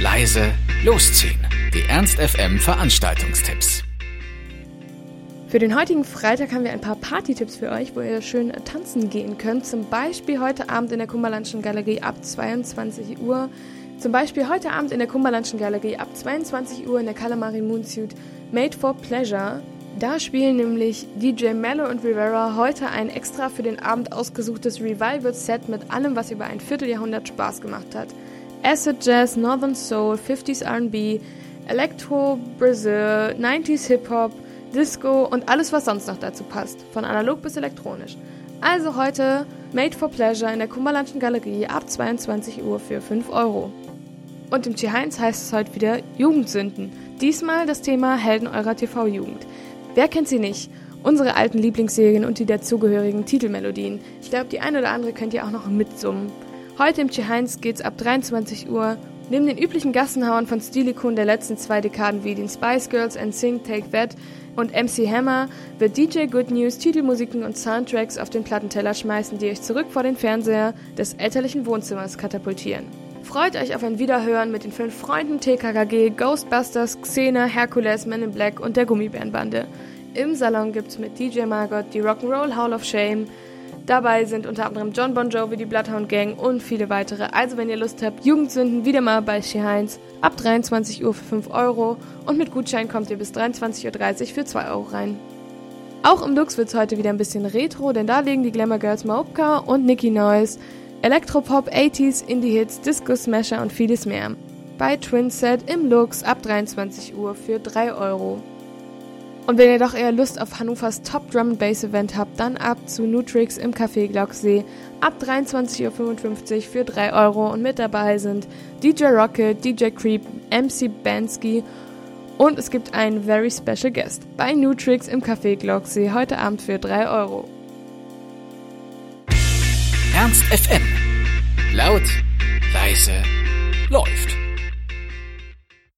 leise, losziehen. Die Ernst FM Veranstaltungstipps. Für den heutigen Freitag haben wir ein paar Party-Tipps für euch, wo ihr schön tanzen gehen könnt. Zum Beispiel heute Abend in der Kummerlandschen Galerie ab 22 Uhr. Zum Beispiel heute Abend in der Kummerlandschen Galerie ab 22 Uhr in der Calamari Moonsuit Made for Pleasure. Da spielen nämlich DJ Mello und Rivera heute ein extra für den Abend ausgesuchtes Revival-Set mit allem, was über ein Vierteljahrhundert Spaß gemacht hat. Acid Jazz, Northern Soul, 50s RB, Electro, Brazil, 90s Hip-Hop, Disco und alles, was sonst noch dazu passt, von analog bis elektronisch. Also heute Made for Pleasure in der Kummerlandschen Galerie ab 22 Uhr für 5 Euro. Und im T1 heißt es heute wieder Jugendsünden. Diesmal das Thema Helden eurer TV-Jugend. Wer kennt sie nicht? Unsere alten Lieblingsserien und die dazugehörigen Titelmelodien. Ich glaube, die eine oder andere könnt ihr auch noch mitsummen. Heute im G1 geht's ab 23 Uhr. Neben den üblichen Gassenhauern von Stilikon der letzten zwei Dekaden wie den Spice Girls and Sing Take That und MC Hammer wird DJ Good News Titelmusiken und Soundtracks auf den Plattenteller schmeißen, die euch zurück vor den Fernseher des elterlichen Wohnzimmers katapultieren. Freut euch auf ein Wiederhören mit den fünf Freunden TKKG, Ghostbusters, Xena, Hercules, Men in Black und der Gummibärenbande. Im Salon gibt's mit DJ Margot die Rock'n'Roll Hall of Shame. Dabei sind unter anderem John Bon Jovi, die Bloodhound Gang und viele weitere. Also wenn ihr Lust habt, Jugendsünden wieder mal bei She Heinz ab 23 Uhr für 5 Euro und mit Gutschein kommt ihr bis 23.30 Uhr für 2 Euro rein. Auch im Lux wird's heute wieder ein bisschen retro, denn da legen die Glamour Girls Maupka und Nicky Noise Elektropop, 80s, Indie-Hits, Disco-Smasher und vieles mehr. Bei Twinset im Lux ab 23 Uhr für 3 Euro. Und wenn ihr doch eher Lust auf Hannovers Top Drum Bass Event habt, dann ab zu Nutrix im Café Glocksee ab 23.55 Uhr für 3 Euro und mit dabei sind DJ Rocket, DJ Creep, MC Bansky und es gibt einen very special guest bei Nutrix im Café Glocksee heute Abend für 3 Euro. Ernst FM. Laut, leise, läuft.